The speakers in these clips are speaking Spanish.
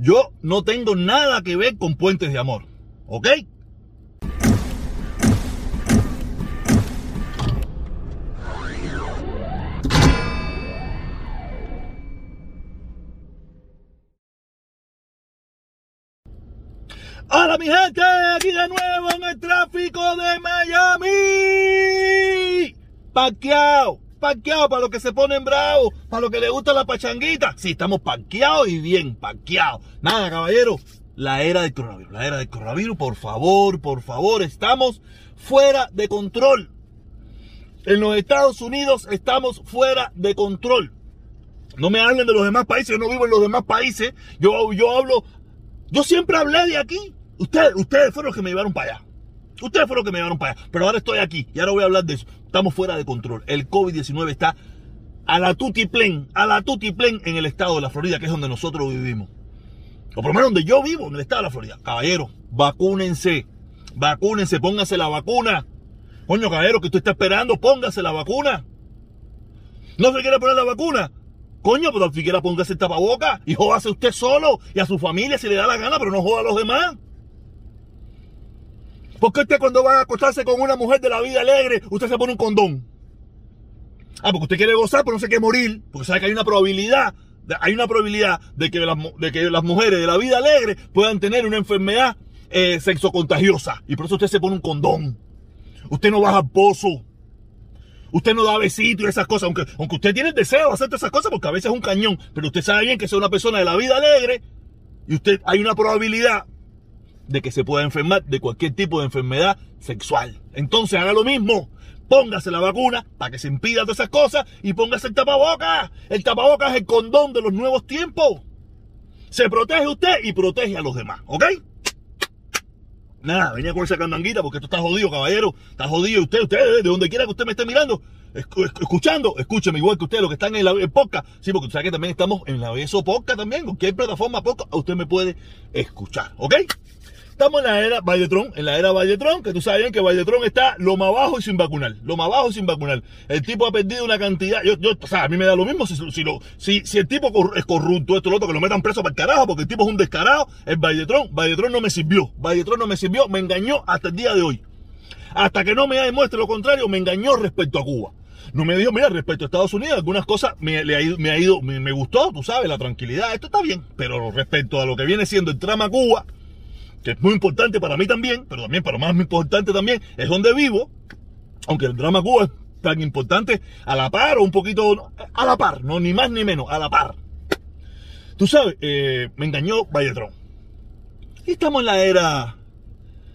Yo no tengo nada que ver con puentes de amor. ¿Ok? Hola mi gente, aquí de nuevo en el tráfico de Miami. Paqueado, paqueado para los que se ponen bravos, para los que les gusta la pachanguita. Sí, estamos paqueados y bien paqueados. Nada, caballero, la era del coronavirus, la era del coronavirus, por favor, por favor, estamos fuera de control. En los Estados Unidos estamos fuera de control. No me hablen de los demás países, yo no vivo en los demás países. Yo, yo hablo, yo siempre hablé de aquí. Ustedes, ustedes fueron los que me llevaron para allá. Ustedes fueron los que me llevaron para allá. Pero ahora estoy aquí y ahora voy a hablar de eso. Estamos fuera de control. El COVID-19 está a la tutiplén, a la tutiplén en el estado de la Florida, que es donde nosotros vivimos. O por lo menos donde yo vivo, en el estado de la Florida. Caballero, vacúnense. Vacúnense, pónganse la vacuna. Coño, caballero, que usted está esperando, póngase la vacuna. ¿No se quiere poner la vacuna? Coño, pero siquiera póngase el tapaboca y jódase usted solo y a su familia si le da la gana, pero no joda a los demás. ¿Por qué usted cuando va a acostarse con una mujer de la vida alegre, usted se pone un condón? Ah, porque usted quiere gozar, pero no se quiere morir. Porque sabe que hay una probabilidad, hay una probabilidad de que las, de que las mujeres de la vida alegre puedan tener una enfermedad eh, sexocontagiosa. Y por eso usted se pone un condón. Usted no baja al pozo. Usted no da besitos y esas cosas, aunque, aunque usted tiene el deseo de hacer esas cosas, porque a veces es un cañón, pero usted sabe bien que es una persona de la vida alegre y usted hay una probabilidad de que se pueda enfermar de cualquier tipo de enfermedad sexual. Entonces haga lo mismo. Póngase la vacuna para que se impida todas esas cosas y póngase el tapabocas. El tapabocas es el condón de los nuevos tiempos. Se protege usted y protege a los demás, ¿ok? Nada, venía con esa candanguita porque esto está jodido, caballero. Está jodido usted, usted, de donde quiera que usted me esté mirando, escuchando, escúcheme igual que usted, los que están en la podcast. Sí, porque usted sabe que también estamos en la ESO Podcast también, cualquier plataforma podcast, usted me puede escuchar, ¿ok? Estamos en la era Valletron, en la era Valletron, que tú sabes bien que Valletron está lo más bajo y sin vacunar, lo más bajo y sin vacunar. El tipo ha perdido una cantidad, yo, o sea, a mí me da lo mismo si, si, si, el tipo es corrupto, esto, lo otro, que lo metan preso para el carajo, porque el tipo es un descarado, el Valletron, Valletron no me sirvió, Valletron no me sirvió, me engañó hasta el día de hoy. Hasta que no me demuestre lo contrario, me engañó respecto a Cuba. No me dijo, mira, respecto a Estados Unidos, algunas cosas me, ha ido, me ha ido, me gustó, tú sabes, la tranquilidad, esto está bien, pero respecto a lo que viene siendo el trama Cuba, que es muy importante para mí también, pero también para más importante también, es donde vivo, aunque el drama Cuba es tan importante a la par o un poquito a la par, no ni más ni menos, a la par. Tú sabes, eh, me engañó Valletrón. Y estamos en la era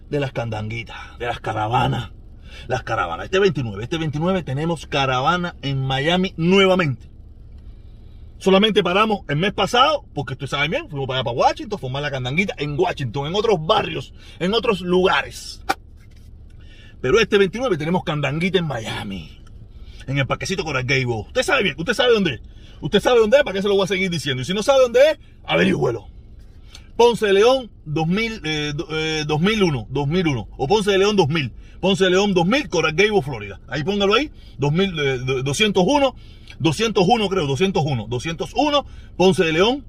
de las candanguitas, de las caravanas. Las caravanas. Este 29, este 29 tenemos caravana en Miami nuevamente. Solamente paramos el mes pasado, porque ustedes saben bien, fuimos para allá para Washington, formar la candanguita en Washington, en otros barrios, en otros lugares. Pero este 29 tenemos candanguita en Miami, en el parquecito Coral Gable. Usted sabe bien, usted sabe dónde es. Usted sabe dónde es, para qué se lo voy a seguir diciendo. Y si no sabe dónde es. Ponce de León 2000, eh, 2001, 2001. O Ponce de León 2000. Ponce de León 2000, Coral Gable, Florida. Ahí póngalo ahí. 2000, eh, 201. 201 creo, 201, 201, Ponce de León,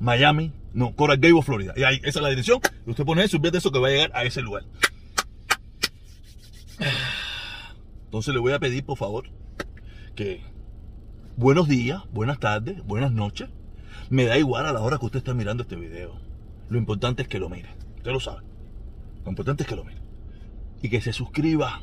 Miami, no, Coral Gables, Florida. Y ahí, esa es la dirección. Usted pone eso de eso que va a llegar a ese lugar. Entonces le voy a pedir, por favor, que buenos días, buenas tardes, buenas noches. Me da igual a la hora que usted está mirando este video. Lo importante es que lo mire. Usted lo sabe. Lo importante es que lo mire. Y que se suscriba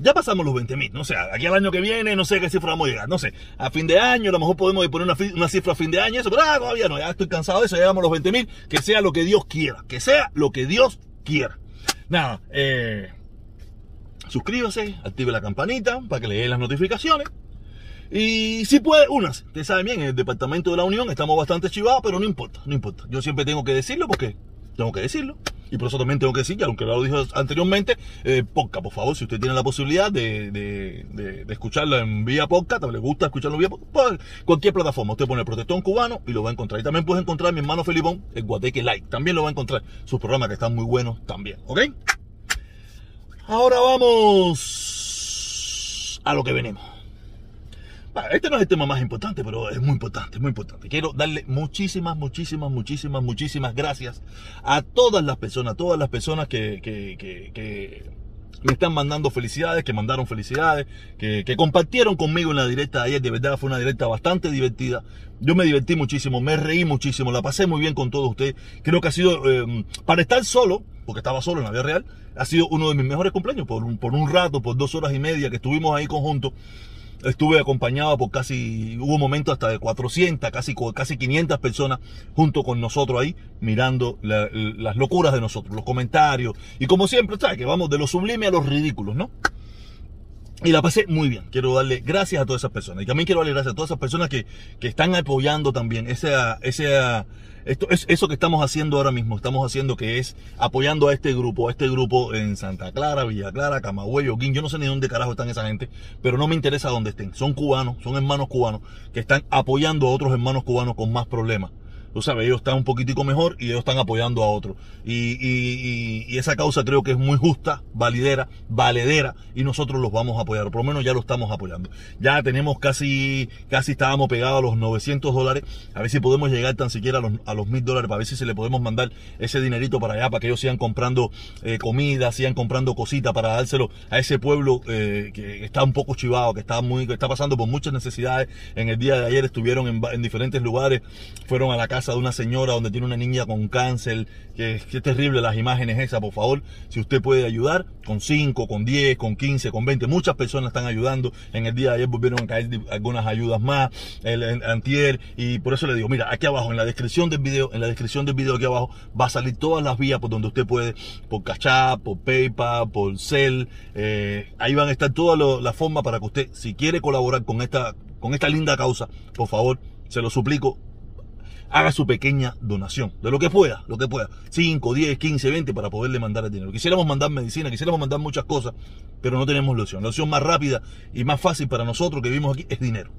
ya pasamos los 20 mil, no sé, aquí al año que viene, no sé qué cifra vamos a llegar, no sé, a fin de año, a lo mejor podemos poner una, cifra a fin de año, eso, pero ah, todavía no, ya estoy cansado de eso, llegamos a los 20 mil, que sea lo que Dios quiera, que sea lo que Dios quiera. Nada, eh, suscríbase, active la campanita para que le den las notificaciones. Y si puede, unas. Usted sabe bien, en el Departamento de la Unión estamos bastante chivados, pero no importa, no importa. Yo siempre tengo que decirlo porque tengo que decirlo. Y por eso también tengo que decir, que aunque lo dije anteriormente, eh, podcast, por favor, si usted tiene la posibilidad de, de, de, escucharlo en vía podcast, le gusta escucharlo vía podcast, pues, cualquier plataforma, usted pone Protestón Cubano y lo va a encontrar. Y también puede encontrar mi hermano Felipón, el Guateque Light, también lo va a encontrar. Sus programas que están muy buenos también, ¿ok? Ahora vamos a lo que venimos. Este no es el tema más importante, pero es muy importante, muy importante. Quiero darle muchísimas, muchísimas, muchísimas, muchísimas gracias a todas las personas, todas las personas que, me están mandando felicidades, que mandaron felicidades, que, compartieron conmigo en la directa de ayer. De verdad fue una directa bastante divertida. Yo me divertí muchísimo, me reí muchísimo, la pasé muy bien con todos ustedes. Creo que ha sido, eh, para estar solo, porque estaba solo en la vida real, ha sido uno de mis mejores cumpleaños, por un, por un rato, por dos horas y media que estuvimos ahí conjuntos estuve acompañado por casi, hubo momentos hasta de 400, casi, casi 500 personas junto con nosotros ahí, mirando las locuras de nosotros, los comentarios. Y como siempre, ¿sabes? Que vamos de lo sublime a los ridículos, ¿no? Y la pasé muy bien. Quiero darle gracias a todas esas personas. Y también quiero darle gracias a todas esas personas que, que están apoyando también ese, ese, esto es eso que estamos haciendo ahora mismo. Estamos haciendo que es apoyando a este grupo, a este grupo en Santa Clara, Villa Clara, Camagüey, Oguín. Yo no sé ni dónde carajo están esa gente, pero no me interesa dónde estén. Son cubanos, son hermanos cubanos que están apoyando a otros hermanos cubanos con más problemas tú sabes, ellos están un poquitico mejor y ellos están apoyando a otros. Y, esa causa creo que es muy justa, validera, valedera, y nosotros los vamos a apoyar, por lo menos ya lo estamos apoyando. Ya tenemos casi, casi estábamos pegados a los 900 dólares, a ver si podemos llegar tan siquiera a los, a los 1000 dólares, para ver si se le podemos mandar ese dinerito para allá, para que ellos sigan comprando eh, comida, sigan comprando cositas, para dárselo a ese pueblo eh, que está un poco chivado, que está, muy, que está pasando por muchas necesidades. En el día de ayer estuvieron en diferentes lugares, fueron a la casa de una señora donde tiene una niña con cáncer, que, es terrible las imágenes esas, por favor, si usted puede ayudar, con 5, con 10, con 15, con 20, muchas personas están ayudando, en el día de ayer volvieron a caer algunas ayudas más, el, antier, y por eso le digo, mira, aquí abajo, en la descripción del video, en la descripción del video aquí abajo, va a salir todas las vías por donde usted puede, por Cachap, por PayPal, por Cell, eh, ahí van a estar todas las formas para que usted, si quiere colaborar con esta, con esta linda causa, por favor, se lo suplico, haga su pequeña donación, de lo que pueda, lo que pueda, 5, 10, 15, 20 para poderle mandar el dinero. Quisiéramos mandar medicina, quisiéramos mandar muchas cosas, pero no tenemos la opción. La opción más rápida y más fácil para nosotros que vivimos aquí es dinero.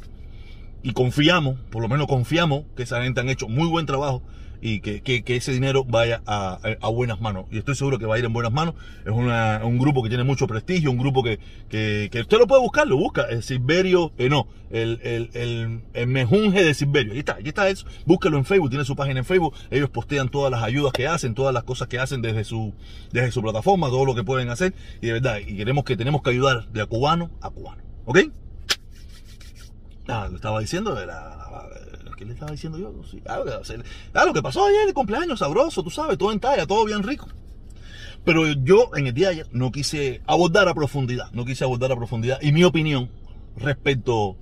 Y confiamos, por lo menos confiamos que esa gente han hecho muy buen trabajo y que, que, ese dinero vaya a, a, buenas manos. Y estoy seguro que va a ir en buenas manos. Es una, un grupo que tiene mucho prestigio, un grupo que, que, que usted lo puede buscar, lo busca. El Silverio, eh, no, el, el, el, el, mejunje de Silverio. Ahí está, ahí está eso. Búsquelo en Facebook, tiene su página en Facebook. Ellos postean todas las ayudas que hacen, todas las cosas que hacen desde su, desde su plataforma, todo lo que pueden hacer. Y de verdad, y queremos que tenemos que ayudar de cubano a cubano. ¿Ok? Ah, lo estaba diciendo, era ¿Qué le estaba diciendo yo? Sí, ah, lo que pasó ayer, el cumpleaños, sabroso, tú sabes, todo en talla, todo bien rico. Pero yo en el día de ayer no quise abordar a profundidad, no quise abordar a profundidad. Y mi opinión respecto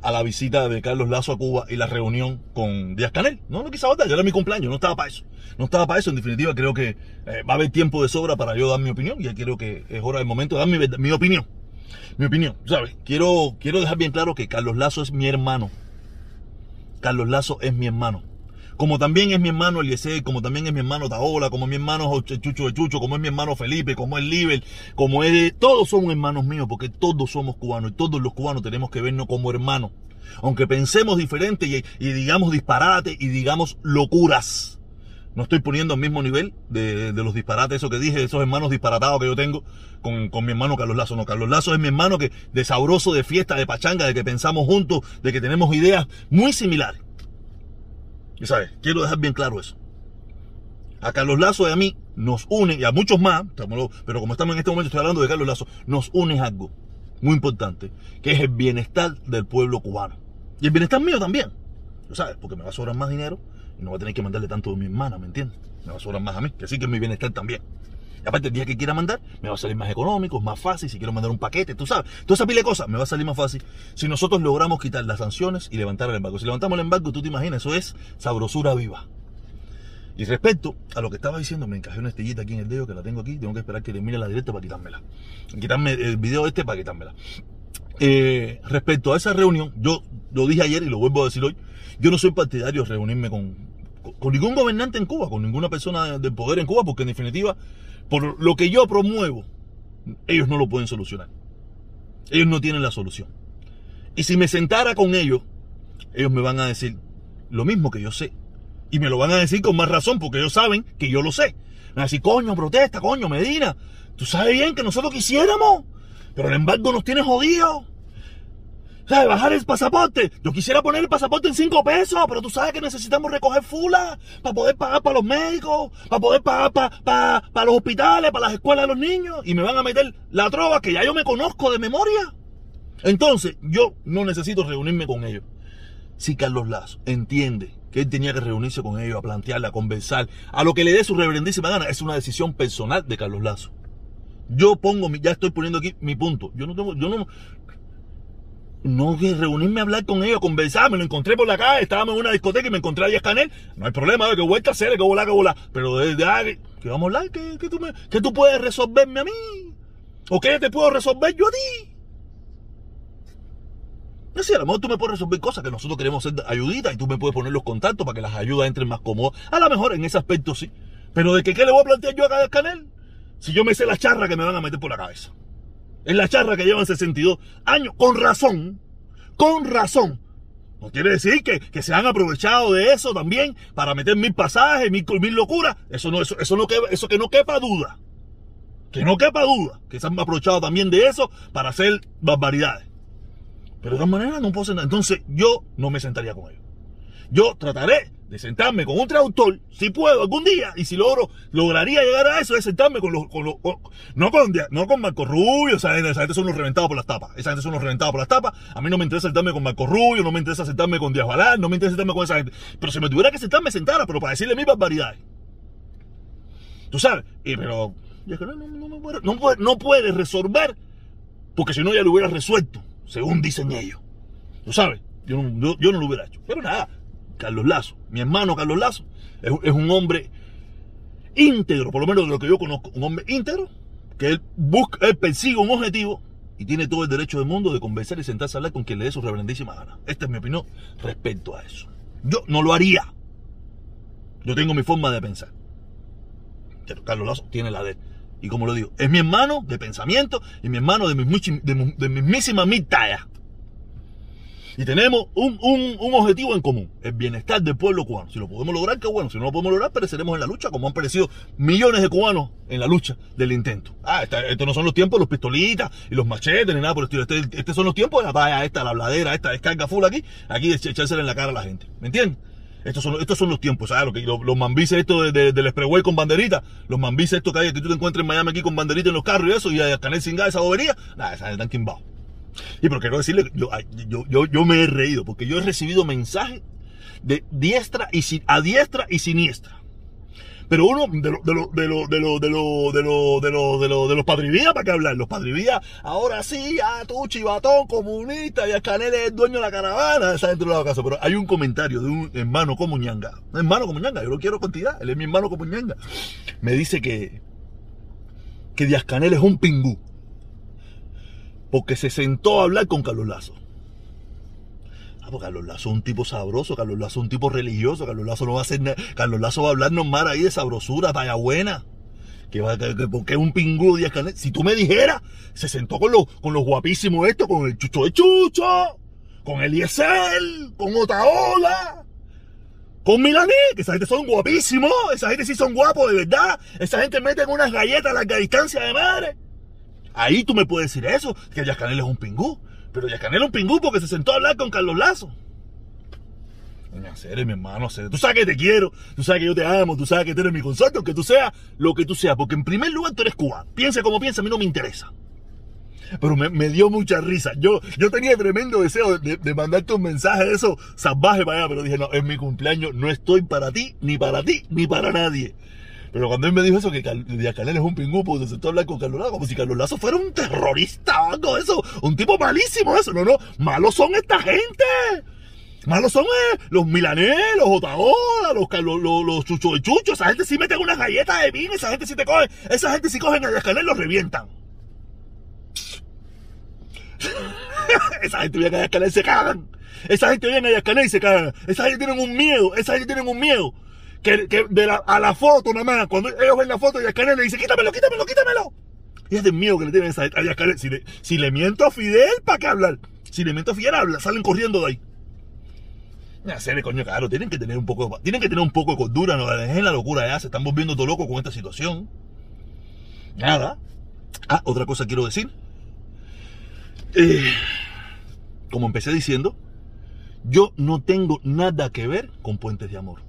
a la visita de Carlos Lazo a Cuba y la reunión con Díaz Canel. No, no quise abordar, ya era mi cumpleaños, no estaba para eso. No estaba para eso, en definitiva creo que eh, va a haber tiempo de sobra para yo dar mi opinión. Ya creo que es hora del momento de dar mi, mi opinión. Mi opinión, ¿sabes? Quiero, quiero dejar bien claro que Carlos Lazo es mi hermano Carlos Lazo es mi hermano. Como también es mi hermano Eliezer, como también es mi hermano Taola, como mi hermano Chucho de Chucho, como es mi hermano Felipe, como es Liber, como es... Todos somos hermanos míos porque todos somos cubanos y todos los cubanos tenemos que vernos como hermanos. Aunque pensemos diferente y, digamos disparate y digamos locuras. No estoy poniendo al mismo nivel de, los disparates, eso que dije, esos hermanos disparatados que yo tengo con, con, mi hermano Carlos Lazo. No, Carlos Lazo es mi hermano que de sabroso, de fiesta, de pachanga, de que pensamos juntos, de que tenemos ideas muy similares. Y sabes, quiero dejar bien claro eso. A Carlos Lazo y a mí nos une, y a muchos más, pero como estamos en este momento, estoy hablando de Carlos Lazo, nos une algo muy importante, que es el bienestar del pueblo cubano. Y el bienestar mío también. ¿Sabes? Porque me va a sobrar más dinero no voy a tener que mandarle tanto a mi hermana, ¿me entiendes? Me va a sobrar más a mí, que sí que es mi bienestar también. Y aparte, el día que quiera mandar, me va a salir más económico, más fácil. Si quiero mandar un paquete, tú sabes. Toda esa pila de cosas me va a salir más fácil si nosotros logramos quitar las sanciones y levantar el embargo. Si levantamos el embargo, tú te imaginas, eso es sabrosura viva. Y respecto a lo que estaba diciendo, me encajé una estrellita aquí en el dedo que la tengo aquí. Tengo que esperar que termine la directa para quitármela. Quitarme el video este para quitármela. Eh, respecto a esa reunión, yo lo dije ayer y lo vuelvo a decir hoy. Yo no soy partidario de reunirme con, con ningún gobernante en Cuba, con ninguna persona del poder en Cuba, porque en definitiva, por lo que yo promuevo, ellos no lo pueden solucionar. Ellos no tienen la solución. Y si me sentara con ellos, ellos me van a decir lo mismo que yo sé. Y me lo van a decir con más razón, porque ellos saben que yo lo sé. Me van a decir, coño, protesta, coño, Medina. Tú sabes bien que nosotros quisiéramos, pero el embargo nos tiene jodidos. Sea, bajar el pasaporte. Yo quisiera poner el pasaporte en 5 pesos, pero tú sabes que necesitamos recoger fula para poder pagar para los médicos, para poder pagar para, para, los hospitales, para las escuelas de los niños. Y me van a meter la trova que ya yo me conozco de memoria. Entonces, yo no necesito reunirme con ellos. Si Carlos Lazo entiende que él tenía que reunirse con ellos, a plantearle, a conversar, a lo que le dé su reverendísima gana, es una decisión personal de Carlos Lazo. Yo pongo, ya estoy poniendo aquí mi punto. Yo no tengo, yo no, no que reunirme a hablar con ellos, conversar, me lo encontré por la calle, estábamos en una discoteca y me encontré a Díaz no hay problema, que vuelta a hacer, que volar, que volar, pero desde ahí, que vamos a hablar, que, tú me, que tú puedes resolverme a mí, o que te puedo resolver yo a ti. Es decir, a lo mejor tú me puedes resolver cosas que nosotros queremos hacer ayuditas y tú me puedes poner los contactos para que las ayudas entren más cómodas. A lo mejor en ese aspecto sí. Pero de que qué le voy a plantear yo a cada canel si yo me sé la charra que me van a meter por la cabeza. Es la charra que llevan 62 años, con razón, con razón. No quiere decir que, que, se han aprovechado de eso también para meter mil pasajes, mil, mil locuras. Eso no, eso, eso eso que no quepa duda. Que no quepa duda. Que se han aprovechado también de eso para hacer barbaridades. Pero de todas maneras no puedo sentar. Entonces yo no me sentaría con ellos. Yo trataré de sentarme con un traductor, si puedo algún día, y si logro, lograría llegar a eso, de sentarme con los, con los no con, no con Marco Rubio, esa gente, esa gente son los reventados por las tapas, esa gente son los reventados por las tapas, a mí no me interesa sentarme con Marco Rubio, no me interesa sentarme con Díaz Balán, no me interesa sentarme con esa gente, pero si me tuviera que sentarme, sentara, pero para decirle mis barbaridades. Tú sabes, y pero, no, no, no, puede, no, no puede resolver, porque si no ya lo hubiera resuelto, según dicen ellos. Tú sabes, yo no lo hubiera hecho, pero nada, Carlos Lazo, mi hermano Carlos Lazo, es, un hombre íntegro, por lo menos de lo que yo conozco, un hombre íntegro, que él busca, él persigue un objetivo y tiene todo el derecho del mundo de conversar y sentarse a hablar con quien le dé su reverendísima gana. Esta es mi opinión respecto a eso. Yo no lo haría. Yo tengo mi forma de pensar. Pero Carlos Lazo tiene la de él. Y como lo digo, es mi hermano de pensamiento y mi hermano de, de, de mismísima mitad. Y tenemos un, objetivo en común, el bienestar del pueblo cubano. Si lo podemos lograr, qué bueno. Si no lo podemos lograr, pereceremos en la lucha, como han perecido millones de cubanos en la lucha del intento. Ah, estos no son los tiempos de los pistolitas y los machetes ni nada por el estilo. Estos este son los tiempos de la talla esta, la bladera, esta descarga full aquí, aquí de echársela en la cara a la gente. ¿Me entiendes? Estos son, estos son los tiempos, ¿sabes? Lo que, los, mambices estos del expressway con banderita, los mambices estos que hay, que tú te encuentres en Miami aquí con banderita en los carros y eso, y a Canel sin esa bobería, nada, esa están quimbados. Y pero quiero decirle, yo, yo, yo, me he reído porque yo he recibido mensajes de diestra y a diestra y siniestra. Pero uno de los de los de los de los de los de los de los de los para qué hablar, los padrivías, ahora sí, a tu chivatón comunista y Canel es el dueño de la caravana, esa dentro de la casa. Pero hay un comentario de un hermano como ñanga, hermano como ñanga, yo lo quiero cantidad, él es mi hermano como ñanga. Me dice que que Díaz Canel es un pingú porque se sentó a hablar con Carlos Lazo. Ah, pues Carlos Lazo es un tipo sabroso, Carlos Lazo es un tipo religioso, Carlos Lazo no va a hacer nada, Carlos Lazo va a hablarnos más ahí de sabrosura, talla buena. Que, va, que, porque es un pingú Díaz Canel. Si tú me dijeras, se sentó con los, con los guapísimos estos, con el Chucho de Chucho, con Eliezer, con Otaola, con Milaní, que esa gente son guapísimos, esa gente sí son guapos de verdad, esa gente mete en unas galletas a larga distancia de madre. Ahí tú me puedes decir eso, que Yascanel es un pingú. Pero Yascanel es un pingú porque se sentó a hablar con Carlos Lazo. Doña Cere, mi hermano, Cere. Tú sabes que te quiero, tú sabes que yo te amo, tú sabes que tú eres mi consorte, que tú seas lo que tú seas. Porque en primer lugar tú eres cubano. Piensa como piensa, a mí no me interesa. Pero me, dio mucha risa. Yo, yo tenía tremendo deseo de, mandarte un mensaje de eso salvaje para allá, pero dije, no, es mi cumpleaños, no estoy para ti, ni para ti, ni para nadie. Pero cuando él me dijo eso, que Canel es un pingú, pues se sentó a hablar con Carlos Lazo, como si Carlos Lazo fuera un terrorista o algo eso. Un tipo malísimo eso. No, no, malos son esta gente. Malos son eh, los milanés, los Otaola, los, los, los, chucho de chucho. Esa gente sí mete una galleta de vino, esa gente sí te coge. Esa gente sí cogen a Díaz Canel, los revientan. esa gente viene a Díaz y se cagan. Esa gente viene a Díaz y se cagan. Esa gente tienen un miedo, esa gente tienen un miedo que, de la, a la foto nada más, cuando ellos ven la foto, Canel le dice, quítamelo, quítamelo, quítamelo. Y es de miedo que le tienen a Canel. Si le, si le miento a Fidel, ¿para qué hablar? Si le miento a Fidel, habla, salen corriendo de ahí. Hacerle coño, claro, tienen que tener un poco, tienen que tener un poco de cordura, no dejen la locura ya, se están volviendo todo locos con esta situación. Nada. Ah, otra cosa quiero decir. Eh, como empecé diciendo, yo no tengo nada que ver con Puentes de Amor.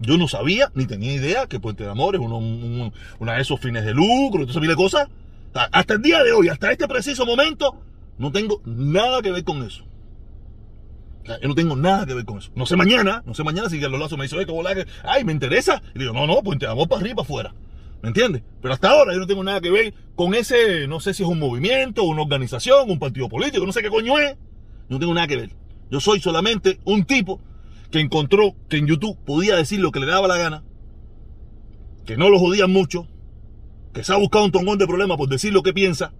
Yo no sabía ni tenía idea que Puente de Amor es uno, un- una de esos fines de lucro, entonces mil cosas. O sea, Hasta el día de hoy, hasta este preciso momento, no tengo nada que ver con eso. Yo no tengo nada que ver con eso. No sé mañana, no sé mañana si Carlos Lazo me dice, oye, ¿cómo la que- Ay, me interesa. Y digo, no, no, Puente de Amor para arriba y para afuera. ¿Me entiendes? Pero hasta ahora yo no tengo nada que ver con ese, no sé si es un movimiento, una organización, un partido político, no sé qué coño es. No tengo nada que ver. Yo soy solamente un tipo que encontró que en YouTube podía decir lo que le daba la gana, que no lo jodían mucho, que se ha buscado un tongón de problemas por decir lo que piensa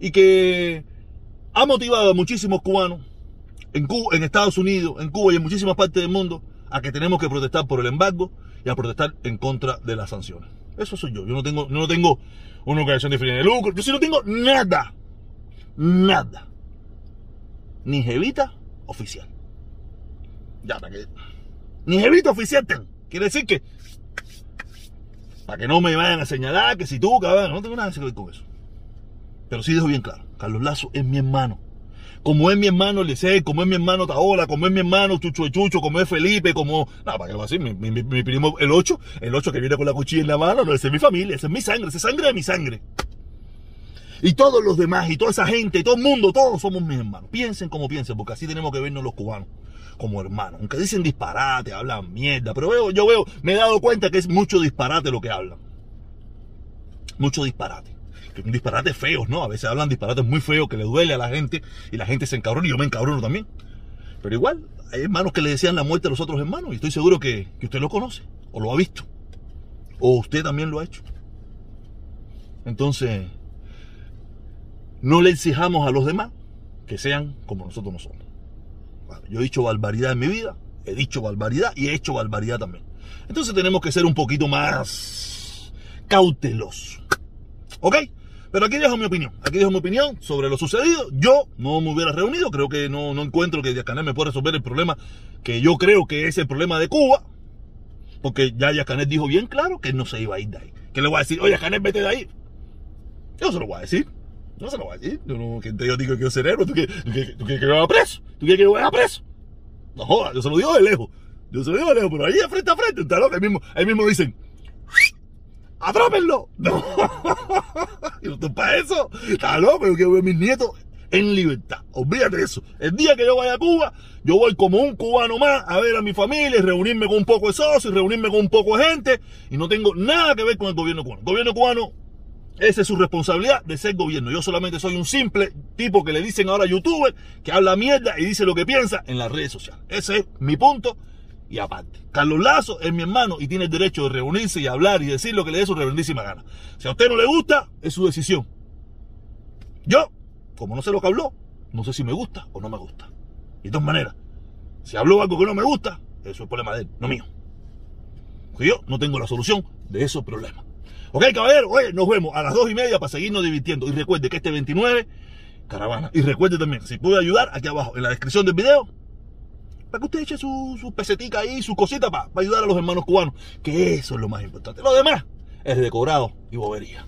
y que ha motivado a muchísimos cubanos en, Cuba, en Estados Unidos, en Cuba y en muchísimas partes del mundo a que tenemos que protestar por el embargo y a protestar en contra de las sanciones. Eso soy yo. Yo no tengo, no tengo una organización de fines de lucro. Yo sí no tengo nada. Nada. Ni jevita oficial. Ya, para que. Ni jevita oficial tengo. Quiere decir que. Para que no me vayan a señalar que si tú, cabrón, no tengo nada que ver con eso. Pero sí dejo bien claro. Carlos Lazo es mi hermano. Como es mi hermano Licey, como es mi hermano Taola, como es mi hermano Chucho Chucho, como es Felipe, como. No, para que lo va a decir, mi, mi- primo, el 8, el 8 que viene con la cuchilla en la mano, no, ese es mi familia, ese es mi sangre, ese es sangre de mi sangre. Y todos los demás, y toda esa gente, y todo el mundo, todos somos mis hermanos. Piensen como piensen, porque así tenemos que vernos los cubanos, como hermanos. Aunque dicen disparate, hablan mierda, pero veo, yo veo, me he dado cuenta que es mucho disparate lo que hablan. Mucho disparate. Que un disparate feos, ¿no? A veces hablan disparates muy feos que le duele a la gente y la gente se encabrona y yo me encabrono también. Pero igual, hay hermanos que le decían la muerte a los otros hermanos y estoy seguro que, que usted lo conoce o lo ha visto. O usted también lo ha hecho. Entonces, no le exijamos a los demás que sean como nosotros no somos. Yo he dicho barbaridad en mi vida, he dicho barbaridad y he hecho barbaridad también. Entonces tenemos que ser un poquito más cautelosos. ¿Ok? Pero aquí dejo mi opinión. Aquí dejo mi opinión sobre lo sucedido. Yo no me hubiera reunido. Creo que no, no encuentro que Díaz me pueda resolver el problema que yo creo que es el problema de Cuba. Porque ya Díaz dijo bien claro que no se iba a ir de ahí. Que le voy a decir, oye, Canel, vete de ahí. Yo se lo voy a decir. No se lo voy a decir. Yo no, que yo digo que yo soy héroe. ¿Tú quieres, tú quieres- que yo vaya preso? ¿Tú quieres que yo vaya preso? No jodas, yo se lo digo de lejos. Yo se lo digo de lejos, pero ahí frente a frente. Ahí mismo, ahí mismo dicen, ¡atrápenlo! No. Yo estoy para eso. Está loco, yo quiero ver a mis nietos en libertad. Olvídate de eso. El día que yo vaya a Cuba, yo voy como un cubano más a ver a mi familia, y reunirme con un poco de socios, reunirme con un poco de gente, y no tengo nada que ver con el gobierno cubano. El gobierno cubano, esa es su responsabilidad de ser gobierno. Yo solamente soy un simple tipo que le dicen ahora youtuber, que habla mierda y dice lo que piensa en las redes sociales. Ese es mi punto. Y aparte, Carlos Lazo es mi hermano y tiene el derecho de reunirse y hablar y decir lo que le dé su reverendísima gana. Si a usted no le gusta, es su decisión. Yo, como no sé lo que habló, no sé si me gusta o no me gusta. Y de todas maneras, si habló algo que no me gusta, eso es problema de él, no mío. Porque yo no tengo la solución de esos problemas. Ok, caballero, oye, nos vemos a las dos y media para seguirnos divirtiendo. Y recuerde que este 29, caravana. Y recuerde también, si puede ayudar, aquí abajo en la descripción del video, para que usted eche su, su pesetica ahí, su cosita para, para ayudar a los hermanos cubanos. Que eso es lo más importante. Lo demás es decorado y bobería.